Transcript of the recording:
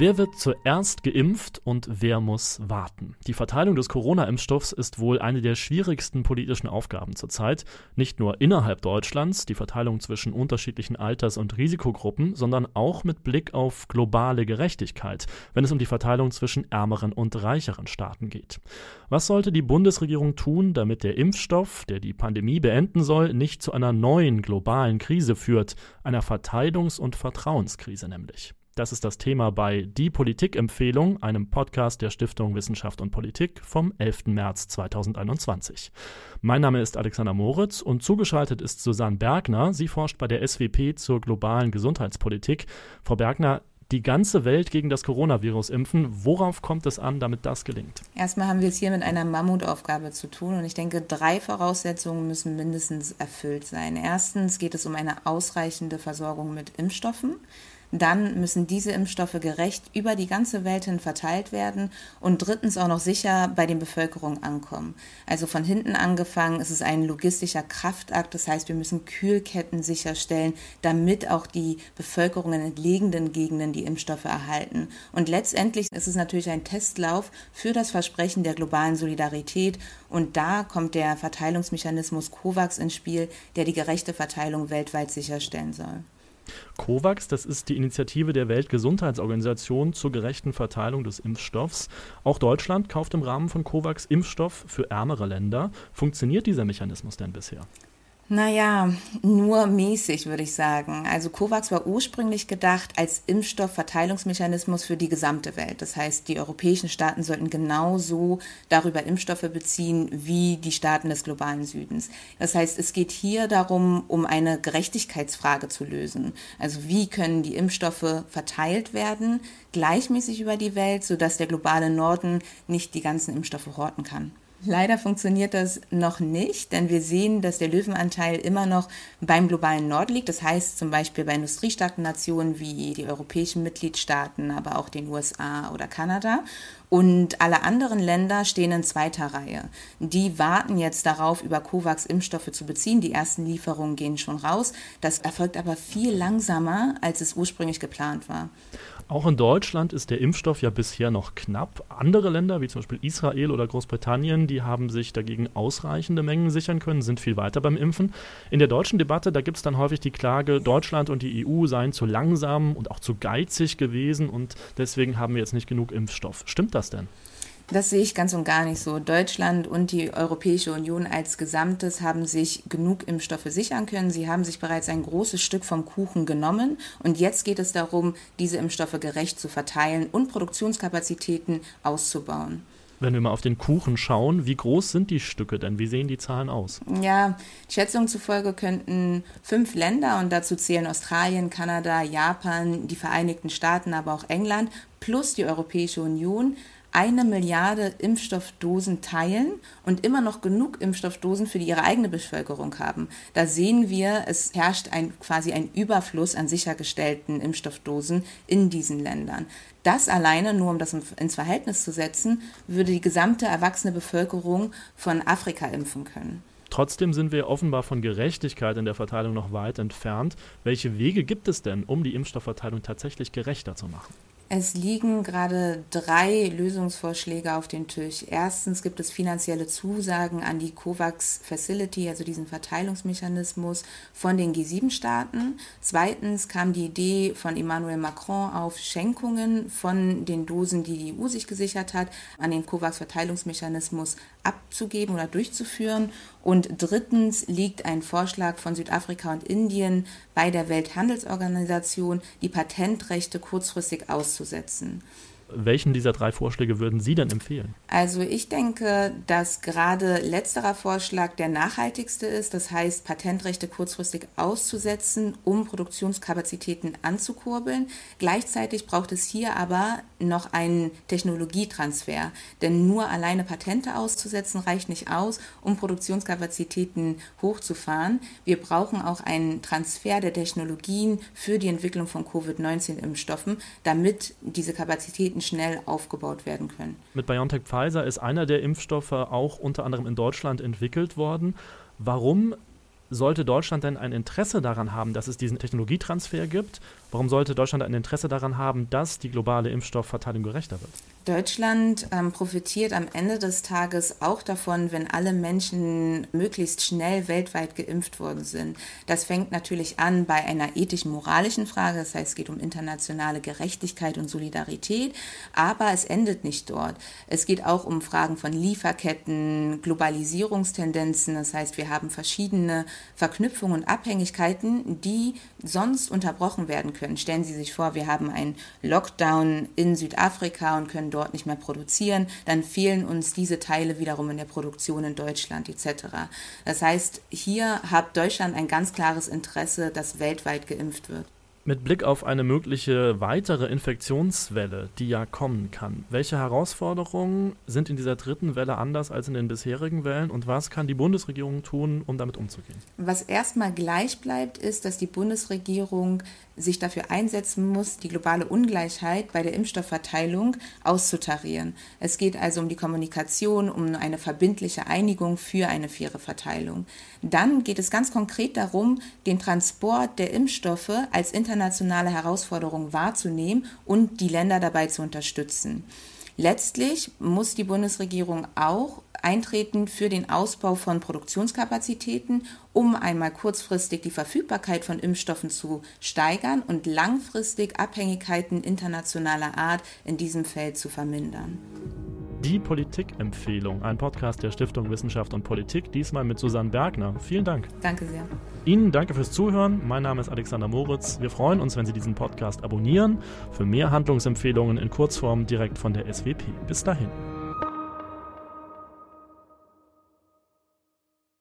Wer wird zuerst geimpft und wer muss warten? Die Verteilung des Corona-Impfstoffs ist wohl eine der schwierigsten politischen Aufgaben zurzeit. Nicht nur innerhalb Deutschlands, die Verteilung zwischen unterschiedlichen Alters- und Risikogruppen, sondern auch mit Blick auf globale Gerechtigkeit, wenn es um die Verteilung zwischen ärmeren und reicheren Staaten geht. Was sollte die Bundesregierung tun, damit der Impfstoff, der die Pandemie beenden soll, nicht zu einer neuen globalen Krise führt, einer Verteilungs- und Vertrauenskrise nämlich? Das ist das Thema bei Die Politikempfehlung, einem Podcast der Stiftung Wissenschaft und Politik vom 11. März 2021. Mein Name ist Alexander Moritz und zugeschaltet ist Susanne Bergner. Sie forscht bei der SWP zur globalen Gesundheitspolitik. Frau Bergner, die ganze Welt gegen das Coronavirus impfen. Worauf kommt es an, damit das gelingt? Erstmal haben wir es hier mit einer Mammutaufgabe zu tun und ich denke, drei Voraussetzungen müssen mindestens erfüllt sein. Erstens geht es um eine ausreichende Versorgung mit Impfstoffen. Dann müssen diese Impfstoffe gerecht über die ganze Welt hin verteilt werden und drittens auch noch sicher bei den Bevölkerungen ankommen. Also von hinten angefangen ist es ein logistischer Kraftakt. Das heißt, wir müssen Kühlketten sicherstellen, damit auch die Bevölkerung in entlegenen Gegenden die Impfstoffe erhalten. Und letztendlich ist es natürlich ein Testlauf für das Versprechen der globalen Solidarität. Und da kommt der Verteilungsmechanismus COVAX ins Spiel, der die gerechte Verteilung weltweit sicherstellen soll. COVAX, das ist die Initiative der Weltgesundheitsorganisation zur gerechten Verteilung des Impfstoffs. Auch Deutschland kauft im Rahmen von COVAX Impfstoff für ärmere Länder. Funktioniert dieser Mechanismus denn bisher? Naja, nur mäßig würde ich sagen. Also COVAX war ursprünglich gedacht als Impfstoffverteilungsmechanismus für die gesamte Welt. Das heißt, die europäischen Staaten sollten genauso darüber Impfstoffe beziehen wie die Staaten des globalen Südens. Das heißt, es geht hier darum, um eine Gerechtigkeitsfrage zu lösen. Also wie können die Impfstoffe verteilt werden, gleichmäßig über die Welt, sodass der globale Norden nicht die ganzen Impfstoffe horten kann. Leider funktioniert das noch nicht, denn wir sehen, dass der Löwenanteil immer noch beim globalen Norden liegt. Das heißt zum Beispiel bei industriestarken Nationen wie die europäischen Mitgliedstaaten, aber auch den USA oder Kanada. Und alle anderen Länder stehen in zweiter Reihe. Die warten jetzt darauf, über COVAX Impfstoffe zu beziehen. Die ersten Lieferungen gehen schon raus. Das erfolgt aber viel langsamer, als es ursprünglich geplant war. Auch in Deutschland ist der Impfstoff ja bisher noch knapp. Andere Länder, wie zum Beispiel Israel oder Großbritannien, die haben sich dagegen ausreichende Mengen sichern können, sind viel weiter beim Impfen. In der deutschen Debatte, da gibt es dann häufig die Klage, Deutschland und die EU seien zu langsam und auch zu geizig gewesen und deswegen haben wir jetzt nicht genug Impfstoff. Stimmt das denn? Das sehe ich ganz und gar nicht so. Deutschland und die Europäische Union als Gesamtes haben sich genug Impfstoffe sichern können. Sie haben sich bereits ein großes Stück vom Kuchen genommen. Und jetzt geht es darum, diese Impfstoffe gerecht zu verteilen und Produktionskapazitäten auszubauen. Wenn wir mal auf den Kuchen schauen, wie groß sind die Stücke denn? Wie sehen die Zahlen aus? Ja, Schätzungen zufolge könnten fünf Länder, und dazu zählen Australien, Kanada, Japan, die Vereinigten Staaten, aber auch England, plus die Europäische Union, eine Milliarde Impfstoffdosen teilen und immer noch genug Impfstoffdosen für ihre eigene Bevölkerung haben. Da sehen wir, es herrscht ein, quasi ein Überfluss an sichergestellten Impfstoffdosen in diesen Ländern. Das alleine, nur um das ins Verhältnis zu setzen, würde die gesamte erwachsene Bevölkerung von Afrika impfen können. Trotzdem sind wir offenbar von Gerechtigkeit in der Verteilung noch weit entfernt. Welche Wege gibt es denn, um die Impfstoffverteilung tatsächlich gerechter zu machen? Es liegen gerade drei Lösungsvorschläge auf dem Tisch. Erstens gibt es finanzielle Zusagen an die COVAX Facility, also diesen Verteilungsmechanismus von den G7-Staaten. Zweitens kam die Idee von Emmanuel Macron auf Schenkungen von den Dosen, die die EU sich gesichert hat, an den COVAX Verteilungsmechanismus abzugeben oder durchzuführen. Und drittens liegt ein Vorschlag von Südafrika und Indien bei der Welthandelsorganisation, die Patentrechte kurzfristig auszusetzen. Welchen dieser drei Vorschläge würden Sie denn empfehlen? Also ich denke, dass gerade letzterer Vorschlag der nachhaltigste ist. Das heißt, Patentrechte kurzfristig auszusetzen, um Produktionskapazitäten anzukurbeln. Gleichzeitig braucht es hier aber noch einen Technologietransfer. Denn nur alleine Patente auszusetzen reicht nicht aus, um Produktionskapazitäten hochzufahren. Wir brauchen auch einen Transfer der Technologien für die Entwicklung von Covid-19-Impfstoffen, damit diese Kapazitäten Kapazitäten schnell aufgebaut werden können. Mit BioNTech Pfizer ist einer der Impfstoffe auch unter anderem in Deutschland entwickelt worden. Warum sollte Deutschland denn ein Interesse daran haben, dass es diesen Technologietransfer gibt? Warum sollte Deutschland ein Interesse daran haben, dass die globale Impfstoffverteilung gerechter wird? Deutschland ähm, profitiert am Ende des Tages auch davon, wenn alle Menschen möglichst schnell weltweit geimpft worden sind. Das fängt natürlich an bei einer ethisch-moralischen Frage, das heißt, es geht um internationale Gerechtigkeit und Solidarität, aber es endet nicht dort. Es geht auch um Fragen von Lieferketten, Globalisierungstendenzen, das heißt, wir haben verschiedene Verknüpfungen und Abhängigkeiten, die sonst unterbrochen werden können. Stellen Sie sich vor, wir haben einen Lockdown in Südafrika und können dort nicht mehr produzieren, dann fehlen uns diese Teile wiederum in der Produktion in Deutschland etc. Das heißt, hier hat Deutschland ein ganz klares Interesse, dass weltweit geimpft wird. Mit Blick auf eine mögliche weitere Infektionswelle, die ja kommen kann, welche Herausforderungen sind in dieser dritten Welle anders als in den bisherigen Wellen und was kann die Bundesregierung tun, um damit umzugehen? Was erstmal gleich bleibt, ist, dass die Bundesregierung sich dafür einsetzen muss, die globale Ungleichheit bei der Impfstoffverteilung auszutarieren. Es geht also um die Kommunikation, um eine verbindliche Einigung für eine faire Verteilung. Dann geht es ganz konkret darum, den Transport der Impfstoffe als internationale Herausforderung wahrzunehmen und die Länder dabei zu unterstützen. Letztlich muss die Bundesregierung auch eintreten für den Ausbau von Produktionskapazitäten, um einmal kurzfristig die Verfügbarkeit von Impfstoffen zu steigern und langfristig Abhängigkeiten internationaler Art in diesem Feld zu vermindern. Die Politikempfehlung, ein Podcast der Stiftung Wissenschaft und Politik, diesmal mit Susanne Bergner. Vielen Dank. Danke sehr. Ihnen danke fürs Zuhören. Mein Name ist Alexander Moritz. Wir freuen uns, wenn Sie diesen Podcast abonnieren. Für mehr Handlungsempfehlungen in Kurzform direkt von der SWP. Bis dahin.